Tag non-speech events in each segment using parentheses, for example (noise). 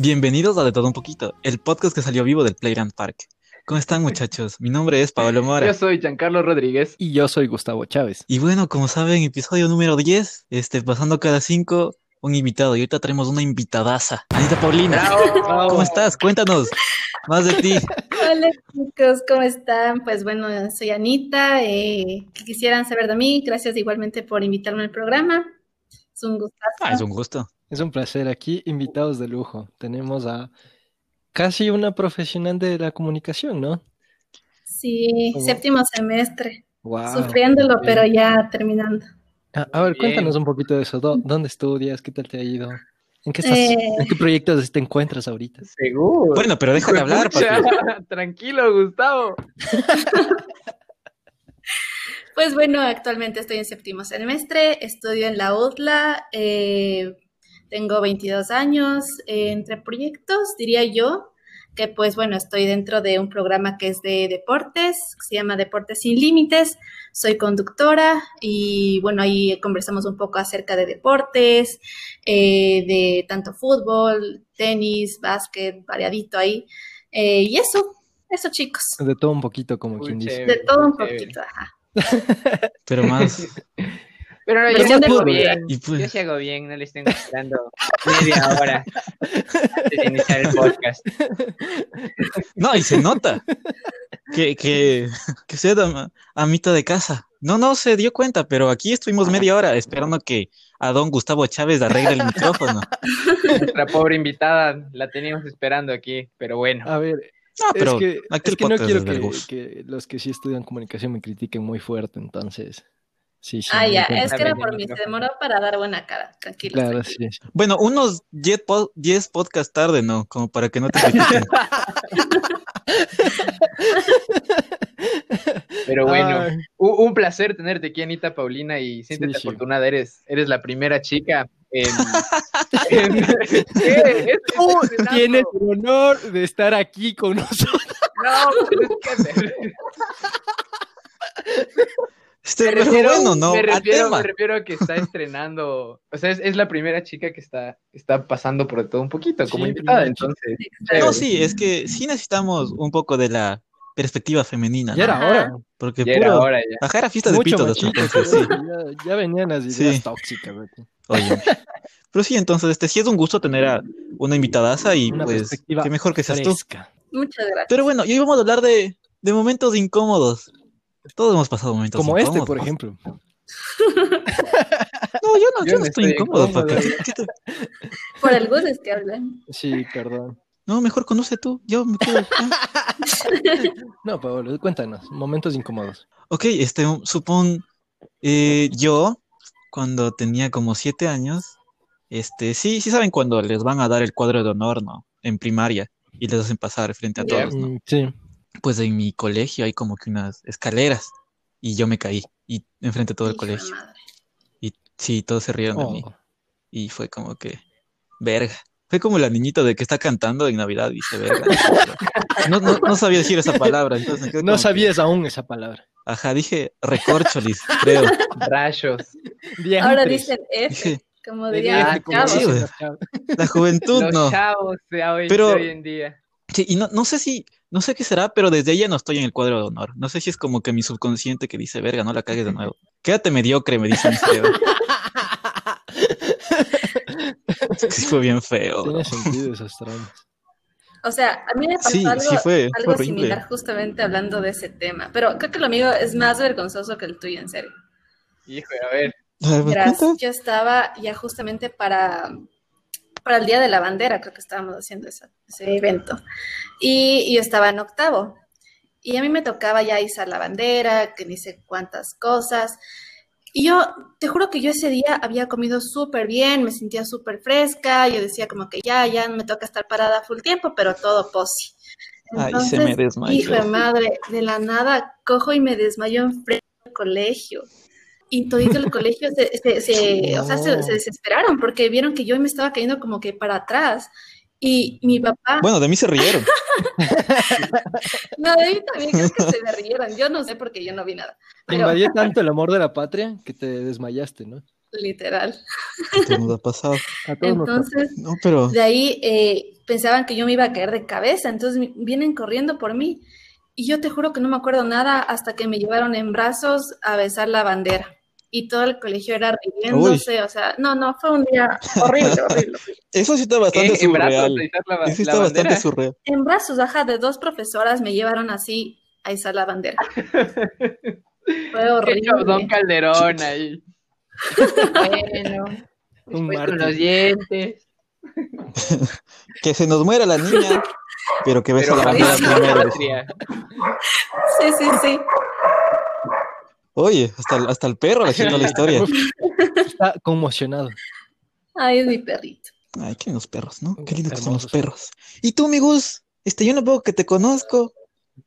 Bienvenidos a De Todo Un Poquito, el podcast que salió vivo del Playground Park. ¿Cómo están muchachos? Mi nombre es Pablo Mora. Yo soy Giancarlo Rodríguez. Y yo soy Gustavo Chávez. Y bueno, como saben, episodio número 10, este, pasando cada 5, un invitado. Y ahorita traemos una invitadaza. Anita Paulina, (laughs) ¿cómo estás? Cuéntanos más de ti. (laughs) Hola chicos, ¿cómo están? Pues bueno, soy Anita. Eh, ¿Qué quisieran saber de mí? Gracias igualmente por invitarme al programa. Es un gustazo. Ah, es un gusto. Es un placer aquí, invitados de lujo. Tenemos a casi una profesional de la comunicación, ¿no? Sí, ¿Cómo? séptimo semestre. Wow. Sufriéndolo, pero ya terminando. A, a ver, Bien. cuéntanos un poquito de eso. ¿Dó- ¿Dónde estudias? ¿Qué tal te ha ido? ¿En qué estás? Eh. ¿En qué proyectos te encuentras ahorita? Seguro. Bueno, pero déjame hablar, papi. (laughs) Tranquilo, Gustavo. (laughs) Pues bueno, actualmente estoy en séptimo semestre, estudio en la UTLA, eh, tengo 22 años, eh, entre proyectos diría yo que pues bueno, estoy dentro de un programa que es de deportes, que se llama Deportes sin Límites, soy conductora y bueno, ahí conversamos un poco acerca de deportes, eh, de tanto fútbol, tenis, básquet, variadito ahí, eh, y eso, eso chicos, De todo un poquito, como Muy quien dice. de todo un chévere. poquito, ajá. (laughs) Pero más. (laughs) Pero no, yo sí hago bien. Pues- Yo sí hago bien, no le estén esperando media hora antes de iniciar el podcast. No, y se nota que, que, que sea a, a mitad de casa. No, no se dio cuenta, pero aquí estuvimos media hora esperando que a don Gustavo Chávez arregle el micrófono. Nuestra pobre invitada la teníamos esperando aquí, pero bueno. A ver, No, pero es que, aquí es el que no quiero que los que sí estudian comunicación me critiquen muy fuerte, entonces. Sí, sí. Ah, ya, entiendo. es que era por mí, se demoró para dar buena cara, tranquilo. Claro, sí. sí. Bueno, unos 10 po- 10 podcasts tarde, ¿no? Como para que no te. (laughs) Pero bueno, Ay. un placer tenerte aquí, Anita Paulina, y siéntete Sí, sí. afortunada, eres, eres la primera chica en... (laughs) en- (laughs) ¿Qué? Es- Tú tienes el honor de estar aquí con nosotros. No, pero es que me, Este me refiero, bueno, no, me, refiero, tema. me refiero a que está estrenando, o sea, es, es la primera chica que está, está pasando por todo un poquito como Sí, invitada, entonces... No, chévere. sí, es que sí necesitamos un poco de la perspectiva femenina, Ya ¿no? era hora. Porque Ya era puro... hora ya. Ajá, era fiesta de Mucho pitos entonces, sí. (laughs) ya, ya venían las ideas Sí. tóxicas. ¿verdad? Oye. Pero sí, entonces, este sí es un gusto tener a una invitadaza y Una pues qué mejor que seas tú. fresca. Muchas gracias. Pero bueno, y hoy vamos a hablar de, de momentos incómodos. Todos hemos pasado momentos Como este, incómodos. por ejemplo. (laughs) No, yo no, yo, Yo no no estoy estoy incómodo, incómodo. papi. ¿Qué te- Por el gusto es que hablan. Sí, perdón. No, mejor conoce tú. Yo me quedo. (laughs) No, Pablo, cuéntanos. Momentos incómodos. Ok, este, supón, eh, yo, cuando tenía como siete años, este, sí, sí saben cuando les van a dar el cuadro de honor, ¿no? En primaria, y les hacen pasar frente a todos, ¿no? Sí. Pues en mi colegio hay como que unas escaleras, y yo me caí, y enfrente de todo el colegio, y sí, todos se rieron de mí, Oh, y fue como que, verga. Fue como la niñita de que está cantando en Navidad, dice verga. No, no, no sabía decir esa palabra, entonces No que- sabías aún esa palabra. Ajá, dije recorcholis, creo. Rayos. Ahora dicen F, Dije, como Diría dirían los chavos. Sí, la juventud Los no. chavos de hoy, Pero- de hoy en día. Sí, y no, no sé si, no sé qué será, pero desde ella no estoy en el cuadro de honor. No sé si es como que mi subconsciente que dice, verga, no la cagues de nuevo. (laughs) Quédate mediocre, me dice mi cerebro. (laughs) Sí fue bien feo. Tiene sentido traumas. O sea, a mí me pasó Sí, algo, sí fue, algo similar justamente hablando de ese tema. Pero creo que lo mío es más vergonzoso que el tuyo, en serio. Hijo, a ver. A ver, ¿me Verás, yo estaba ya justamente para, para el Día de la Bandera, creo que estábamos haciendo esa- ese evento. Y, y yo estaba en octavo. Y a mí me tocaba ya izar la bandera, que ni sé cuántas cosas. Y yo, te juro que yo ese día había comido súper bien, me sentía súper fresca, yo decía como que ya, ya me toca estar parada full tiempo, pero todo posi. Ay, se me desmayó. hijo de madre, de la nada cojo y me desmayo en frente del colegio. Y todo el colegio se, se- se- (laughs) o sea, se, desesperaron porque vieron que yo me estaba cayendo como que para atrás. Y mi papá, Bueno, de mí se rieron. (laughs) no, de mí también creo que se me rieron. Yo no sé porque yo no vi nada. Te Pero invadió (laughs) tanto el amor de la patria que te desmayaste, ¿no? literal. ¿Qué nos ha pasado? A todos nos. Entonces, No, pero de ahí eh, pensaban que yo me iba a caer de cabeza. Entonces vienen corriendo por mí. Y yo te juro que no me acuerdo nada hasta que me llevaron en brazos a besar la bandera. Y todo el colegio era riéndose, o sea, no, no, fue un día (laughs) horrible, horrible. eso sí está bastante ¿Qué? En brazos, surreal. izar la, Eso sí está bastante surreal. En brazos, ajá, de dos profesoras me llevaron así a izar la bandera. (laughs) Fue Qué horrible. Don Calderón ahí. Bueno, (laughs) Un con los dientes. Que se nos muera la niña, pero que besa Pero la bandera primero. patria. Sí, sí, sí. Oye, hasta, el- hasta el perro haciendo la (laughs) historia. Está conmocionado. Ay, es mi perrito. Ay, qué lindos perros, ¿no? Qué lindos que son los perros. ¿Y tú, mi Gus? Este, yo no puedo que te conozco.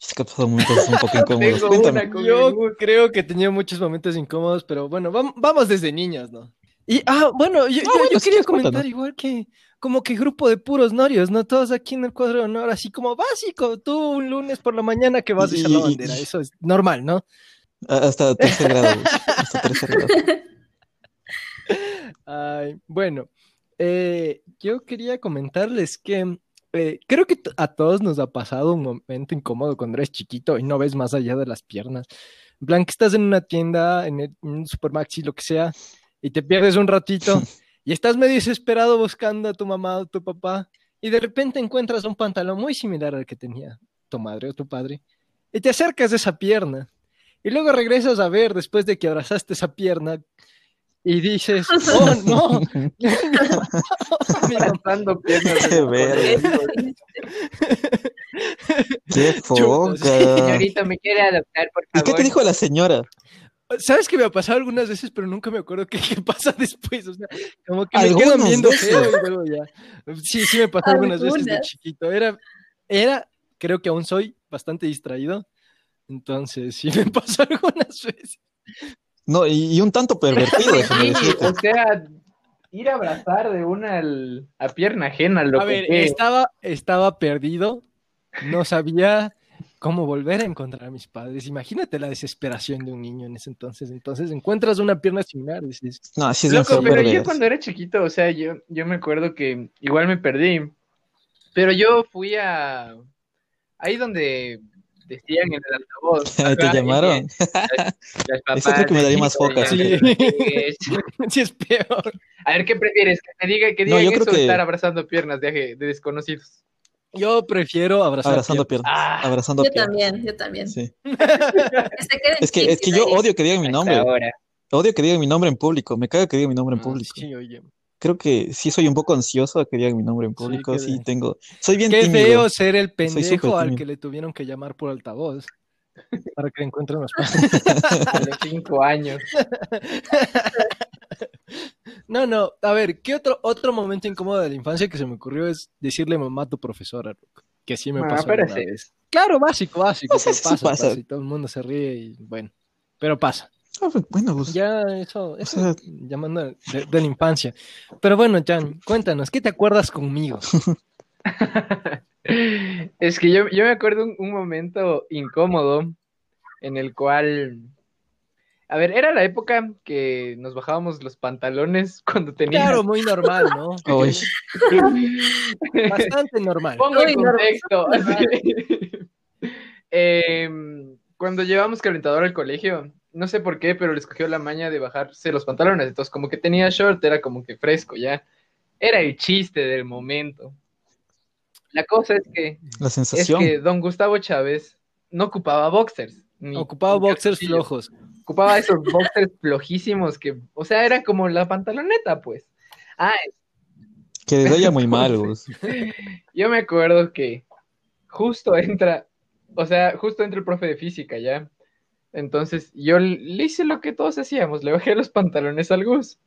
Es que ha pasado momentos un poco (laughs) incómodos. Cuéntame. Yo creo que tenía muchos momentos incómodos, pero bueno, vam- vamos desde niños, ¿no? Y, ah, bueno, yo, yo- bueno, yo sí, quería comentar igual que, como que grupo de puros norios, ¿no? Todos aquí en el cuadro de honor, así como básico, tú un lunes por la mañana que vas a echar la bandera, eso es normal, ¿no? Ah, Hasta tercer grado. Hasta tercer grado. (laughs) Ay, bueno, eh, yo quería comentarles que eh, creo que a todos nos ha pasado un momento incómodo cuando eres chiquito y no ves más allá de las piernas. En plan, que estás en una tienda, en, el- en un supermaxi, lo que sea, y te pierdes un ratito (laughs) y estás medio desesperado buscando a tu mamá o tu papá y de repente encuentras un pantalón muy similar al que tenía tu madre o tu padre y te acercas a esa pierna y luego regresas a ver después de que abrazaste esa pierna y dices, (laughs) oh no, Abrazando piernas. Qué verga. Qué (laughs) foca. Señorita, ¿me quiere adoptar, por ¿Y favor? qué te dijo la señora? ¿Sabes que me ha pasado algunas veces, pero nunca me acuerdo qué, qué pasa (laughs) después? O sea, como que me quedan viendo feo y luego ya. Sí, sí me pasó algunas veces de chiquito. Era, era, creo que aún soy bastante distraído. Entonces, (laughs) sí me pasó algunas veces. No, y, y un tanto pervertido, (laughs) déjame Sí, decirte. o sea, ir a abrazar de una al- a pierna ajena, lo A que ver, que- estaba, estaba perdido, no sabía cómo volver a encontrar a mis padres. Imagínate la desesperación de un niño en ese entonces. Entonces encuentras una pierna similar, dices, No, así es Loco, pero yo cuando era chiquito, o sea, yo, yo me acuerdo que igual me perdí, pero yo fui a ahí donde decían en el altavoz. (laughs) ¿Te llamaron? que las (laughs) Eso creo que me daría más papás foca. decían, Sí. (laughs) sí es peor. A ver, ¿qué prefieres? Que te diga que No, digan yo creo eso o que- estar abrazando piernas de, de desconocidos. Yo prefiero abrazar Abrazando piernas. piernas. Abrazando Yo piernas. también, yo también. Sí. Es que, es que yo odio que digan mi nombre. ahora. Odio que digan mi nombre en público. Me caga que digan mi nombre en Ah, público. Sí, oye. Creo que sí soy un poco ansioso a que digan mi nombre en público. Sí, tengo. Soy bien Qué tímido. feo ser el pendejo al tímido. que le tuvieron que llamar por altavoz (laughs) para que le encuentren los (laughs) A los cinco años. No, no, a ver, ¿qué otro, otro momento incómodo de la infancia que se me ocurrió es decirle mamá a tu profesora? Que sí me Ah, pasó pero alguna sí. vez. Claro, básico, básico, pero pasa, pasa. pasa, y todo el mundo se ríe y bueno, pero pasa. Ah, pues, bueno, pues, Ya eso, eso sea- llamando de, de la infancia. Pero bueno, Jan, cuéntanos, ¿qué te acuerdas conmigo? (laughs) Es que yo, yo me acuerdo un, un momento incómodo en el cual, a ver, era la época que nos bajábamos los pantalones (laughs) cuando teníamos... Claro, muy normal, ¿no? (laughs) Bastante normal. Pongo en no, contexto. Em, cuando llevamos calentador al colegio, no sé por qué, pero les cogió la maña de bajarse los pantalones. Entonces, como que tenía short, era como que fresco ya. Era el chiste del momento. La cosa es que la es sensación. que don Gustavo Chávez no ocupaba boxers. ni- Ocupaba ni boxers flojos. Ocupaba esos boxers flojísimos que, o sea, era como la pantaloneta, pues. Ah, Que les vaya muy mal, (laughs) Gus. yo me acuerdo que justo entra, o sea, justo entra el profe de física, ¿ya? Entonces yo le hice lo que todos hacíamos, le bajé los pantalones al Gus.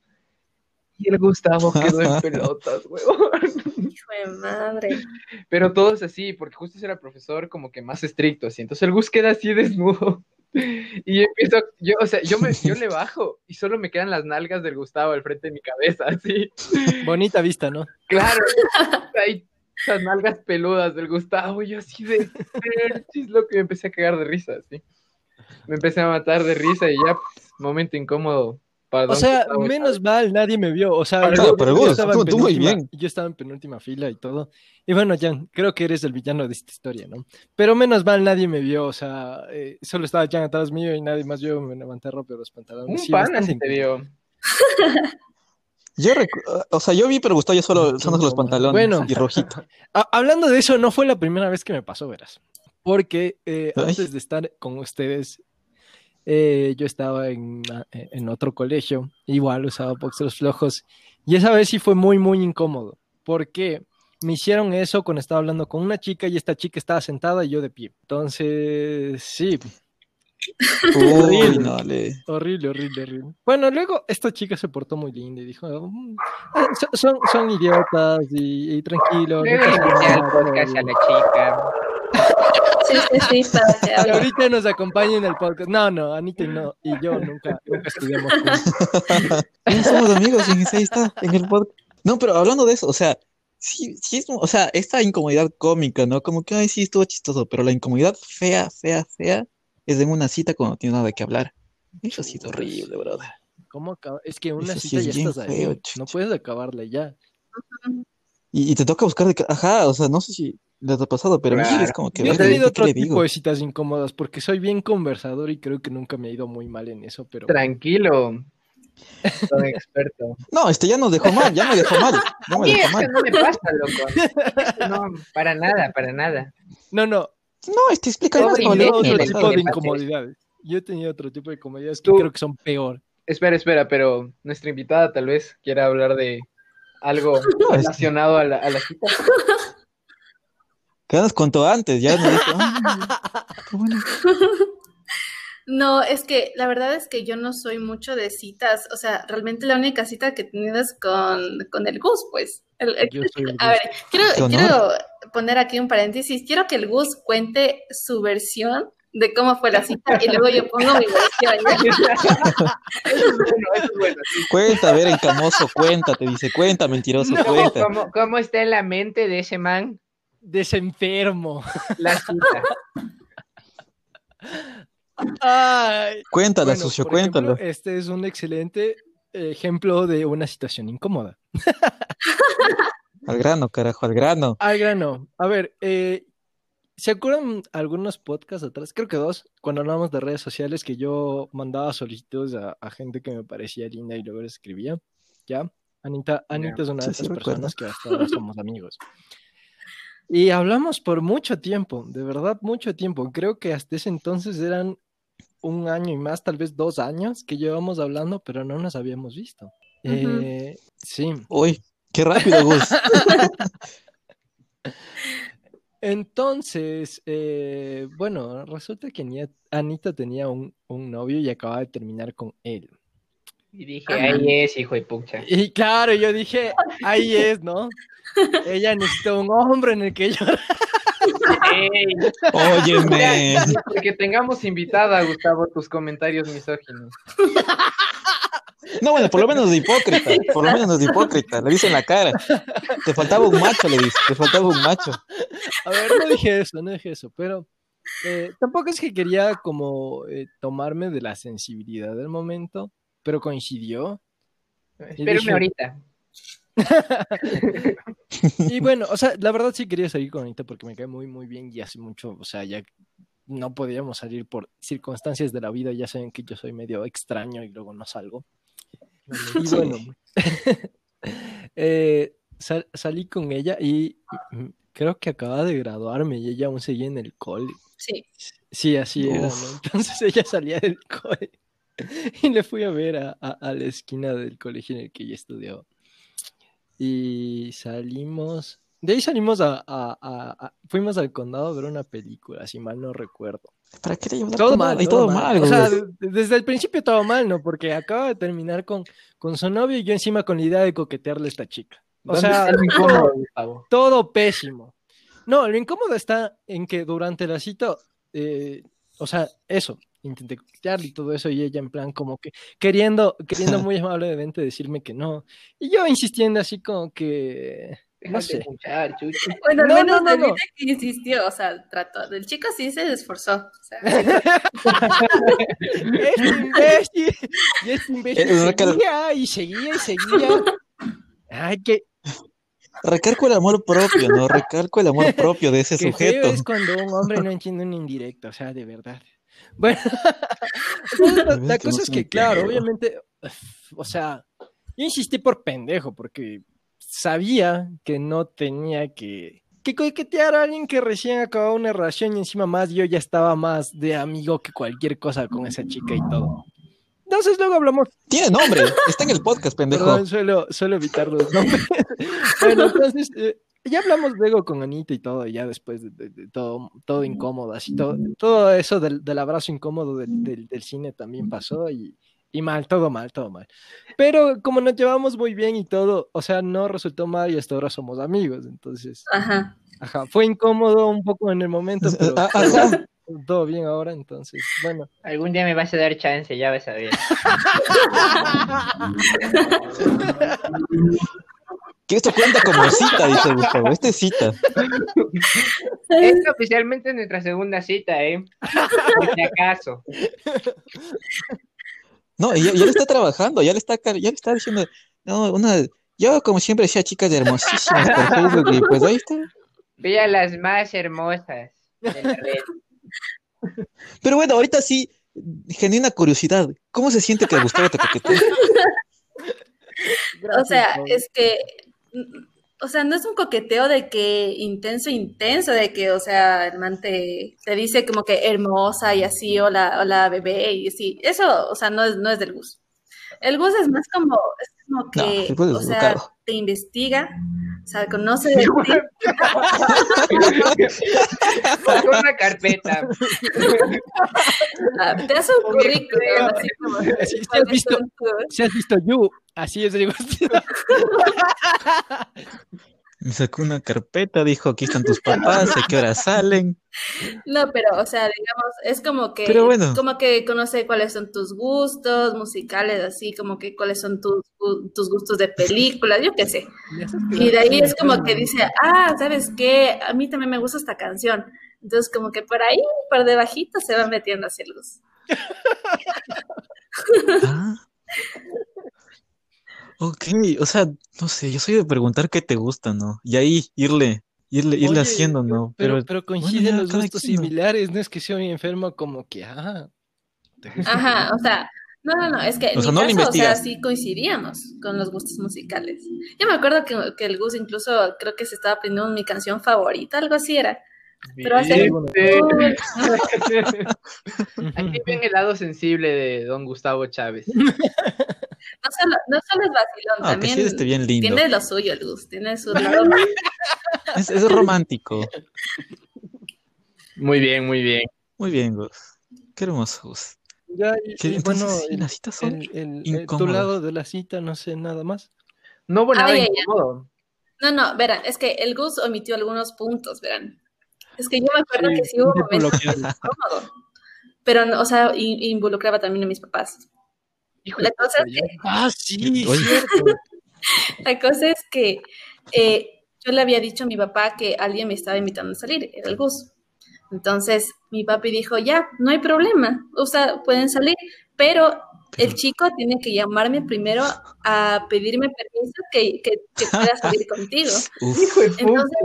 Y el Gustavo quedó en (laughs) pelotas, huevón. Hijo de madre. Pero todos así, porque justo era el profesor como que más estricto, así. Entonces el Gus queda así desnudo. Y yo empiezo, yo, o sea, yo, me, yo le bajo y solo me quedan las nalgas del Gustavo al frente de mi cabeza, así. Bonita vista, ¿no? Claro, hay esas nalgas peludas del Gustavo, y yo así de es lo que me empecé a cagar de risa, así. (laughs) Me empecé a matar de risa y ya, pues, momento incómodo. para O sea, Gustavo menos mal, nadie me vio. O sea, Para yo, estaba en tú- tú muy penúltima- bien. yo estaba en penúltima fila y todo. Y bueno, Jan, creo que eres el villano de esta historia, ¿no? Pero menos mal, nadie me vio. O sea, eh, solo estaba Jan atrás mío y nadie más vio. Me levanté rápido los pantalones. Un Sí, pana te vio. (laughs) Yo o sea, yo vi, pero gustó yo solo usándose los pantalones Bueno. y rojito. (laughs) Ha- hablando de eso, no fue la primera vez que me pasó, verás. Porque eh, antes de estar con ustedes, eh, yo estaba en, en otro colegio, igual usaba boxers flojos, y esa vez sí fue muy, muy incómodo, porque me hicieron eso cuando estaba hablando con una chica y esta chica estaba sentada y yo de pie. Entonces, sí, Uy, no, le... horrible, horrible, horrible. Bueno, luego esta chica se portó muy linda y dijo, "Mm, ah, son, son, son idiotas y, y tranquilo. no podcast a bien". la chica. (laughs) Sí, sí, sí, que ahorita nos acompaña en el podcast. No, no, Anita y no, y yo nunca, nunca estudiamos juntos. (laughs) Ya somos amigos, y ahí está, en el podcast. No, pero hablando de eso, o sea, sí, sí es, o sea, esta incomodidad cómica, ¿no? Como que, ay, sí, estuvo chistoso, pero la incomodidad fea, fea, fea, es en una cita cuando no tienes nada que hablar. Eso ha sido horrible, brother. ¿Cómo acaba? Es que una Eso sí cita es ya estás ahí. feo, No puedes acabarla ya. Y, y te toca buscar de... Ajá, o sea, no sé si les ha pasado, pero a mí Claro. es como que... Yo he tenido ¿qué otro tipo digo? de citas incómodas porque soy bien conversador y creo que nunca me he ido muy mal en eso, pero Tranquilo. Soy experto. (laughs) No, este ya nos dejó mal, ya me dejó mal, ya me Sí, dejó eso mal. no me pasa, loco. No, para nada, para nada. no, no, No, este explica Todo más otro tipo de incomodidades. Yo he tenido otro tipo de incomodidades que creo que son peor. Espera, espera, pero nuestra invitada tal vez quiera hablar de algo (laughs) relacionado a la, a la cita. Que nos contó antes, ya nos dijo, "Ah, qué bueno". No, es que la verdad es que yo no soy mucho de citas. O sea, realmente la única cita que he tenido es con, con el Gus, pues. El- el- Yo soy el a ver, quiero, Qué quiero poner aquí un paréntesis. Quiero que el Gus cuente su versión de cómo fue la cita y luego yo pongo mi versión. (laughs) Eso es bueno, eso es bueno. sí. Cuenta, a ver, encamoso, cuenta, te dice, cuenta, mentiroso, No. cuenta. ¿Cómo, ¿Cómo está en la mente de ese man Desenfermo. la cita? Ay. Cuéntala, Bueno, sucio, por ejemplo, cuéntalo. este es un excelente ejemplo de una situación incómoda. Al grano, carajo, al grano. Al grano. A ver, eh, ¿se acuerdan algunos podcasts atrás? Creo que dos, cuando hablamos de redes sociales, que yo mandaba solicitudes a, a gente que me parecía linda y luego les escribía. ¿Ya? Anita, Anita es una Sí, de sí, esas personas que hasta ahora somos amigos. Y hablamos por mucho tiempo, de verdad mucho tiempo. Creo que hasta ese entonces eran un año y más, tal vez dos años que llevamos hablando, pero no nos habíamos visto. Ujú. Eh, sí. Uy, qué rápido, Gus. (laughs) Entonces, eh, bueno, resulta que Anita tenía un, un novio y acababa de terminar con él. Y dije, ahí es, hijo de pucha. Y claro, yo dije, (laughs) ahí es, ¿no? Ella necesita un hombre en el que llorar. Ey, Óyeme. porque tengamos invitada, Gustavo, tus comentarios misóginos. (laughs) No, bueno, por lo menos de hipócrita, (laughs) por lo menos de hipócrita, le dice en la cara. Te faltaba un macho, le dice, te faltaba un macho. A ver, no dije eso, no dije eso, pero eh, tampoco es que quería como eh, tomarme de la sensibilidad del momento, pero coincidió. Espérame dije- ahorita. (laughs) Y bueno, o sea, la verdad sí quería salir con Anita porque me cae muy, muy bien y hace mucho, o sea, ya no podíamos salir por circunstancias de la vida, ya saben que yo soy medio extraño y luego no salgo. (laughs) Y bueno, (laughs) eh, sal- salí con ella y mm, creo que acababa de graduarme y ella aún seguía en el cole. Sí. Sí, así era, ¿no? Uf. Entonces (laughs) ella salía del cole y le fui a ver a, a- a la esquina del colegio en el que ella estudiaba. Y salimos, De ahí salimos a, a- a- a- fuimos al condado a ver una película, si mal no recuerdo. ¿Para qué le llevas Todo mal, Y todo mal, O sea, desde el principio todo mal, ¿no? Porque acaba de terminar con, con su novio y yo encima con la idea de coquetearle a esta chica. O ¿Dónde sea, incómodo, Gustavo? todo pésimo. No, lo incómodo está en que durante la cita, eh, o sea, eso, intenté coquetearle y todo eso, y ella en plan como que queriendo, queriendo (laughs) muy amablemente decirme que no. Y yo insistiendo así como que, no sé. escuchar. Bueno, al No, menos no, no, no. que insistió, o sea, trató. El chico sí se esforzó. O sea, (laughs) Este imbécil, y este imbécil Es cara- seguía y seguía y seguía. Ay, qué, Recalco el amor propio, ¿no? Recalco el amor propio de ese qué feo sujeto. es cuando un hombre no entiende un indirecto, o sea, de verdad. Bueno, (laughs) la, cosa es que, claro, obviamente, o sea, yo insistí por pendejo, porque sabía que no tenía que, que coquetear a alguien que recién acababa una relación y encima más yo ya estaba más de amigo que cualquier cosa con esa chica y todo. Entonces luego hablamos Tiene nombre, está en el podcast, (laughs) pendejo. Perdón, suelo, suelo evitar los nombres. (laughs) bueno, entonces, eh, ya hablamos luego con Anita y todo, ya después de, de- de todo, todo incómodo, así todo, todo eso del, del abrazo incómodo del, del- del cine también pasó y, y mal, todo mal, todo mal. Pero como nos llevamos muy bien y todo, o sea, no resultó mal y hasta ahora somos amigos, entonces, ajá. ajá, fue incómodo un poco en el momento, (laughs) pero Ah, ajá. (laughs) todo bien ahora, entonces, bueno. Algún día me vas a dar chance, ya vas a ver. (laughs) Que esto cuenta como cita, dice Gustavo. Este es cita. Esta oficialmente es nuestra segunda cita, ¿eh? Por si acaso. No, y ya, ya le está trabajando, ya le está, ya le está diciendo, no, una, yo como siempre decía chicas hermosísimas por Facebook y pues ahí está. Ve a las más hermosas de la red. Pero bueno, ahorita sí, genuina curiosidad, ¿cómo se siente que Gustavo te coquetea? (laughs) O sea, es que, o sea, no es un coqueteo de que intenso, intenso, de que, o sea, el man te, te dice como que hermosa y así, hola, hola bebé, y así. Eso, o sea, no es, no es del Gus. El Gus es más como, es como que, o sea, te investiga, o sea, conoce de ti. Con una carpeta. Ah, te hace un currículum, así como. Sí, sí has visto, si has visto You, así es, digo. (laughs) (laughs) Me sacó una carpeta, dijo, aquí están tus papás, a qué hora salen. (laughs) No, pero, o sea, digamos, es como que, Pero bueno. como que conoce cuáles son tus gustos musicales, así como que cuáles son tus, tus gustos de películas, yo qué sé. Y de ahí es como que dice, ah, ¿sabes qué? A mí también me gusta esta canción. Entonces, como que por ahí, por debajito, se va metiendo hacia luz. (laughs) Ah. Ok, o sea, no sé, yo soy de preguntar qué te gusta, ¿no? Y ahí irle, irle, irle Oye, haciendo, ¿no? Pero, Pero, pero bueno, coinciden ya, los gustos quien, similares, no es que sea un enfermo como que, ah. Ajá, o sea, no, no, no, es que en O sea, mi no caso, o sea, sí coincidíamos con los gustos musicales. Yo me acuerdo que, que el Gus incluso creo que se estaba aprendiendo mi canción favorita, algo así era. Pero hace. (laughs) Aquí ven el lado sensible de don Gustavo Chávez. (laughs) No solo, no solo es vacilón, que también sí, este bien lindo. tiene lo suyo Gus, tiene su lado. Es, es romántico. Muy bien, muy bien. Muy bien, Gus. Qué hermoso, Gus. Ya, y- Que y entonces bueno, sí, las citas son el- el- el- tu lado de la cita, no sé nada más. No nada Ay, ay. incómodo. No, no, verán, es que el Gus omitió algunos puntos, verán. Es que yo me acuerdo Sí, que sí hubo momentos incómodos, pero, no, o sea, in- involucraba también a mis papás. Hijo La de cosa es puta, que Ah, sí. (laughs) La cosa es que eh, yo le había dicho a mi papá que alguien me estaba invitando a salir, era el Gus. Entonces mi papi dijo, ya, no hay problema, o sea, pueden salir, pero el chico tiene que llamarme primero a pedirme permiso que, que, que pueda salir contigo. Uf. Entonces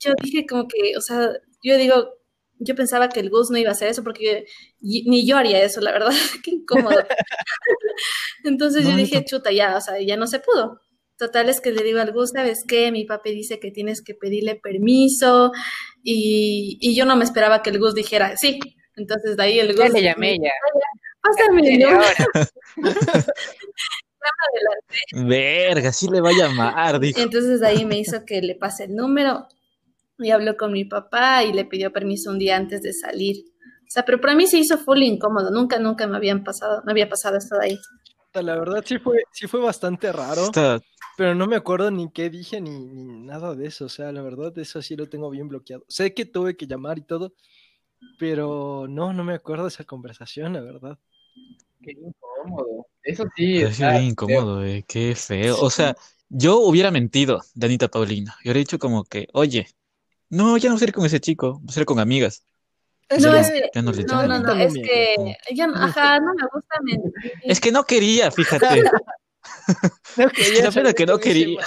yo dije como que, o sea, yo digo, yo pensaba que el Gus no iba a hacer eso porque ni yo haría eso, la verdad, (laughs) qué incómodo. (laughs) Entonces No, yo dije, chuta, ya, o sea, ya no se pudo. Total es que le digo al Gus, ¿sabes qué? Mi papi dice que tienes que pedirle permiso y, y yo no me esperaba que el Gus dijera sí. Entonces de ahí el Gus... Ya le llamé (laughs) ya. Pásame el Media número hora. adelante. verga, sí le va a llamar, dijo. Entonces de ahí me hizo que le pase el número y habló con mi papá y le pidió permiso un día antes de salir. O sea, pero para mí se hizo full incómodo. Nunca, nunca me habían pasado, me había pasado esto de ahí. La verdad sí fue, sí fue bastante raro, Está- pero no me acuerdo ni qué dije ni, ni nada de eso. O sea, la verdad, eso sí lo tengo bien bloqueado. Sé que tuve que llamar y todo, pero no, no me acuerdo de esa conversación, la verdad. Qué incómodo. Eso sí, bien incómodo, eh, qué feo. O sea, yo hubiera mentido, Danita Paulina. Yo hubiera dicho como que, oye, no, ya no voy a ir con ese chico, voy a ir con amigas. Es No, Ya es ya no le No, llamo. no, es que ya, no- ajá, no me gusta mentir. Es que no quería, fíjate. (laughs) No que la pena que no quería.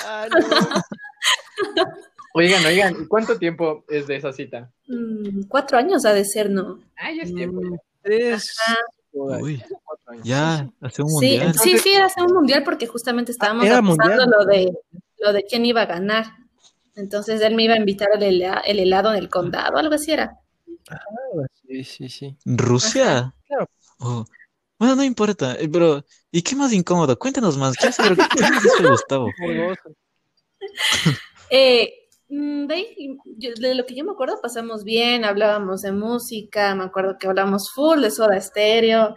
Oigan, oigan, ¿y ¿cuánto tiempo es de esa cita? Mm, cuatro años ha de ser, ¿no? Ah, ya es tiempo. Mm, Tres. Uy, cuatro años. ya, hace un Sí, mundial. sí, sí, hace un mundial porque justamente estábamos era pensando mundial. lo de lo de quién iba a ganar. Entonces él me iba a invitar el, hela- el helado en el condado, algo así era. Sí, sí, sí. ¿Rusia? claro. Oh, Bueno, no importa, eh, pero ¿y qué más incómodo? Cuéntanos más. ¿Qué, hace- qué (laughs) Gustavo? (laughs) Eh, mm, de, ahí, yo- de lo que yo me acuerdo pasamos bien, hablábamos de música, me acuerdo que hablamos full de Soda Stereo,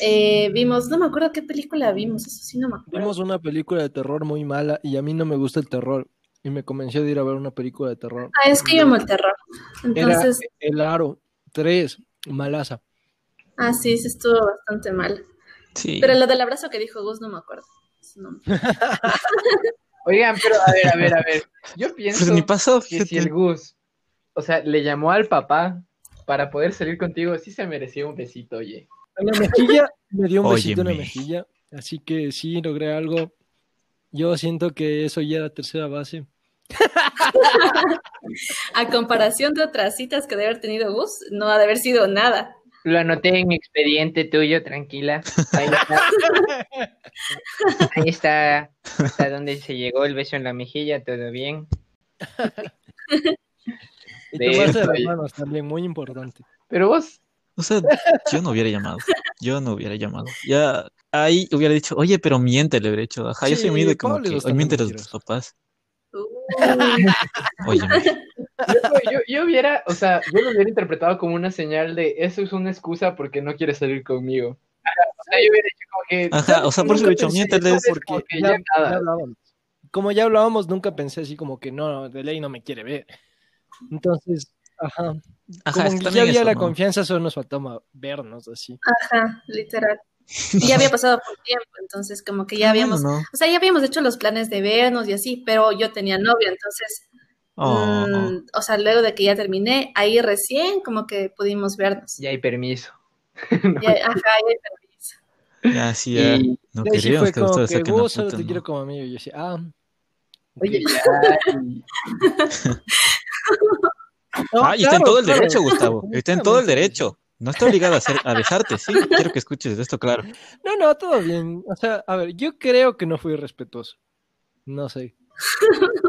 eh, vimos, no me acuerdo qué película vimos, eso sí no me acuerdo. Vimos una película de terror muy mala y a mí no me gusta el terror. Y me convenció de ir a ver una película de terror. Ah, es que yo amo el terror. Era Entonces, El Aro 3, malaza. ah, sí, sí estuvo bastante mal. Sí. Pero lo del abrazo que dijo Gus no me acuerdo. No- (laughs) Oigan, pero a ver, a ver, a ver. Yo pienso Pues ni pasó, que si el. Gus, o sea, le llamó al papá para poder salir contigo, sí se merecía un besito, oye. En la mejilla me dio un besito en la mejilla. Así que sí, logré algo. Yo siento que eso ya era tercera base. (laughs) A comparación de otras citas que debe haber tenido Gus, no ha de haber sido nada. Lo anoté en mi expediente tuyo, tranquila. Ahí está. Ahí está. Hasta donde se llegó el beso en la mejilla, todo bien. (laughs) Y De tomarse de las manos también, muy importante. Pero vos, O sea, yo no hubiera llamado. Yo no hubiera llamado. Ya ahí hubiera dicho, oye, pero miente, le hubiera dicho. Ajá, yo soy muy de como que, oye, miente a tus papás. Óyeme. (laughs) yo, yo, yo hubiera, o sea, yo lo hubiera interpretado como una señal de eso es una excusa porque no quieres salir conmigo. O sea, yo hubiera dicho como que. Ajá, o sea, por eso le he dicho, miénteles. Porque ya, ya nada. ya hablábamos. Como ya hablábamos, nunca pensé así como que no, de ley no me quiere ver. Entonces, ajá. Ajá, Como que ya había eso, la ¿no? confianza, solo nos faltaba vernos así. Ajá, literal. Y ya había pasado por tiempo, entonces como que ya Ah, habíamos, bueno, no. o sea, ya habíamos hecho los planes de vernos y así, pero yo tenía novio, entonces, Oh, mm, o sea, luego de que ya terminé, ahí recién como que pudimos vernos. Ya hay permiso. (laughs) Ya, ajá, ya hay permiso. ya, sí, ya. Y- No Y queríamos fue que ustedes saquen vos solo puta, te ¿no? quiero como amigo. Y yo decía, ah. Oye, ya. (laughs) (laughs) y- no, Ah, y está en todo el claro. derecho, Gustavo. (laughs) Está en todo el derecho. No está obligado a, hacer, a besarte, sí. Quiero que escuches esto claro. No, no, todo bien. O sea, a ver, yo creo que no fui respetuoso. No sé.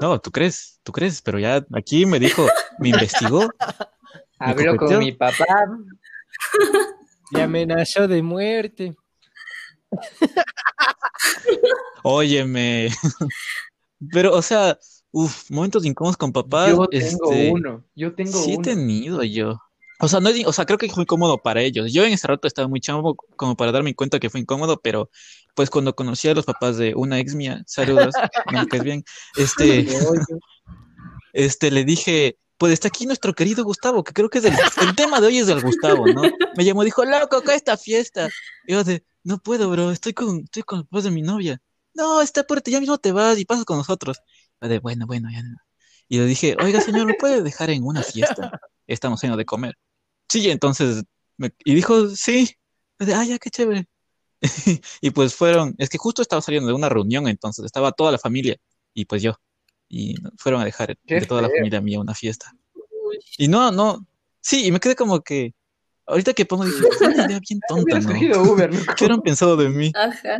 No, tú crees, tú crees, pero ya aquí me dijo, me investigó. (laughs) Hablo con mi papá. (laughs) Le amenazó de muerte. Óyeme. Pero, o sea, uff, momentos incómodos con papá. Yo tengo este, uno. Yo tengo sí he uno. tenido yo. O sea, no es- o sea, creo que fue incómodo para ellos. Yo en ese rato estaba muy chamo como para darme cuenta que fue incómodo, pero pues cuando conocí a los papás de una ex mía, saludos, (laughs) no me caes bien, este, este, le dije, pues está aquí nuestro querido Gustavo, que creo que es el, el tema de hoy es del Gustavo, ¿no? Me llamó, dijo, loco, acá está fiesta. Y yo de, no puedo, bro, estoy con, estoy con los papás de mi novia. No, está apúrate, ya mismo te vas y pasas con nosotros. De, bueno, bueno, ya. no". Y le dije, oiga, señor, ¿me puede dejar en una fiesta? Estamos en de comer. Sí, entonces, me- y dijo, sí. De, ah, ya, qué chévere. (laughs) y pues fueron, es que justo estaba saliendo de una reunión, entonces estaba toda la familia y pues yo. Y fueron a dejar Qué de toda la feo. familia mía una fiesta. Y no, no, sí, y me quedé como que, ahorita que pongo, dije, fue una idea bien (laughs) tonta, ¿no? Uber. (laughs) ¿Qué hubieran pensado de mí? Ajá.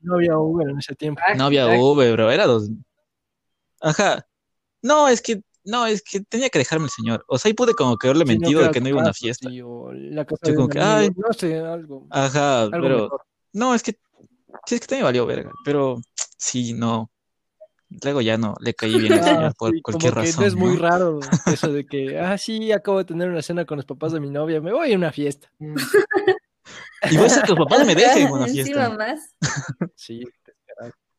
No había Uber en ese tiempo. Ah, No había. Uber, bro, era dos. Ajá. No, es que, no, es que tenía que dejarme el señor. O sea, ahí pude como que haberle Sí, no, mentido de que no iba a una fiesta. sí, o la casa Yo de como que, ay. no sé, algo, Ajá, algo pero mejor. no, es que sí, es que también valió verga, pero sí, no. luego ya no le caí bien al Ah, (laughs) señor por sí, cualquier como que razón. no es muy raro (laughs) eso de que, ah, sí, acabo de tener una cena con los papás de mi novia, me voy a una fiesta. Y voy a hacer que los papás me (laughs) dejen en una fiesta. más. Sí,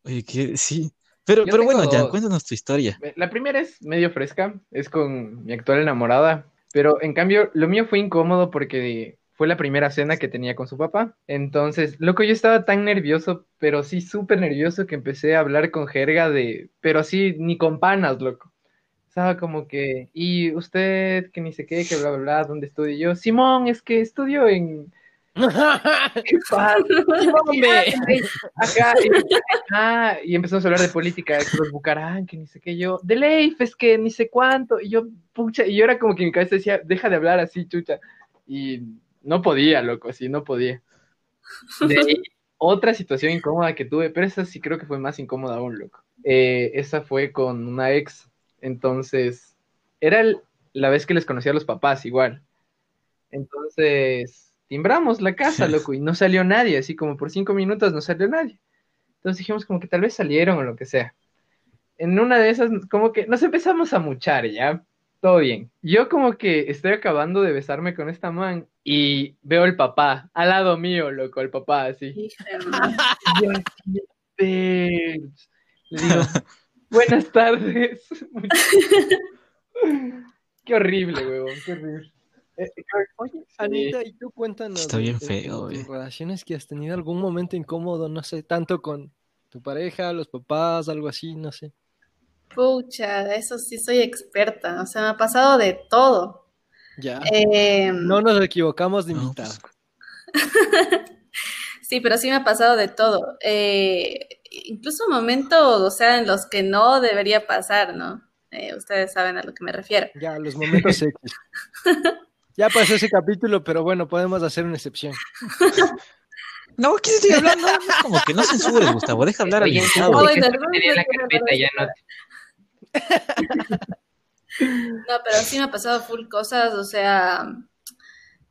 Oye, que sí. Pero, pero bueno, ya, dos. cuéntanos tu historia. La primera es medio fresca, es con mi actual enamorada, pero en cambio lo mío fue incómodo porque fue la primera cena que tenía con su papá. Entonces, loco, yo estaba tan nervioso, pero sí súper nervioso que empecé a hablar con jerga de, pero así ni con panas, loco. Estaba como que, y usted, que ni sé qué, que bla, bla, bla, ¿dónde estudio yo? Simón, es que estudio en... ¿Qué pasa? (laughs) Hombre. Acá, y, (laughs) ah, y empezamos a hablar de política, que los Bucarán, que ni sé qué yo, de Leif, es que ni sé cuánto, y yo, pucha, y yo era como que en mi cabeza decía, deja de hablar así, chucha, y no podía, loco, así, no podía. De ahí, otra situación incómoda que tuve, pero esa sí creo que fue más incómoda aún, loco. Eh, esa fue con una ex, entonces, era el- la vez que les conocí a los papás igual. Entonces, timbramos la casa, loco, y no salió nadie, así como por cinco minutos no salió nadie. Entonces dijimos como que tal vez salieron o lo que sea. En una de esas, como que nos empezamos a muchar, ¿ya? Todo bien. Yo como que estoy acabando de besarme con esta man y veo el papá, al lado mío, loco, el papá, así. Le digo, buenas tardes. (laughs) Qué horrible, huevón, qué horrible. Eh, Oye, Sí. Anita, y tú cuéntanos. Está bien de- feo, de eh. relaciones que has tenido algún momento incómodo, no sé, tanto con tu pareja, los papás, algo así, no sé. Pucha, eso sí soy experta. O sea, me ha pasado de todo. Ya. Eh, No nos equivocamos de No, invitar. pues, (laughs) Sí, pero sí me ha pasado de todo. Eh, incluso momentos, o sea, en los que no debería pasar, ¿no? Eh, ustedes saben a lo que me refiero. Ya, los momentos (laughs) sexys. Ya pasó ese capítulo, pero bueno, podemos hacer una excepción. (laughs) No, ¿qué estoy hablando? (laughs) No, como que no censures, Gustavo, deja hablar al. Ya no. (laughs) No, pero sí me ha pasado full cosas, o sea,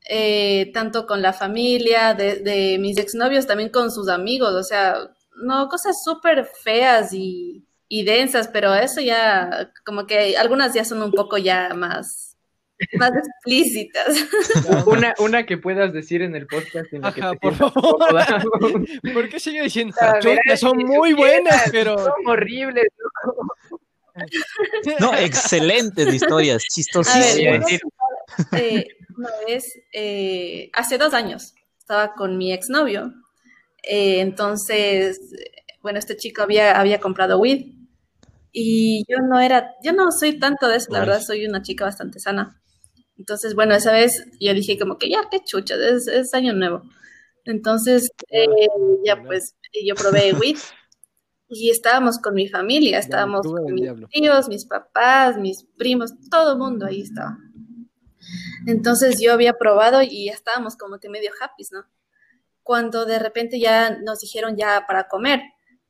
eh, tanto con la familia, de, de mis exnovios, también con sus amigos, o sea, no, cosas súper feas y, y densas, pero eso ya, como que algunas ya son un poco ya más, más explícitas. (laughs) Una, una que puedas decir en el podcast en la que Ajá, te por favor. (laughs) ¿Por qué sigue diciendo? Chuta, son muy buenas, pero Son horribles. No, (laughs) excelentes historias, ver, chistosísimas. eh, una vez, eh, hace dos años, estaba con mi exnovio. Eh, entonces, bueno, este chico había, había comprado weed y yo no era, yo no soy tanto de eso, la Uy. verdad, soy una chica bastante sana. Entonces, bueno, esa vez yo dije como que ya, qué chucha, es, es año nuevo. Entonces, eh, ya pues, yo probé weed y estábamos con mi familia, estábamos con mis diablo. tíos, mis papás, mis primos, todo el mundo ahí estaba. Entonces yo había probado y ya estábamos como que medio happy, ¿no? Cuando de repente ya nos dijeron ya para comer,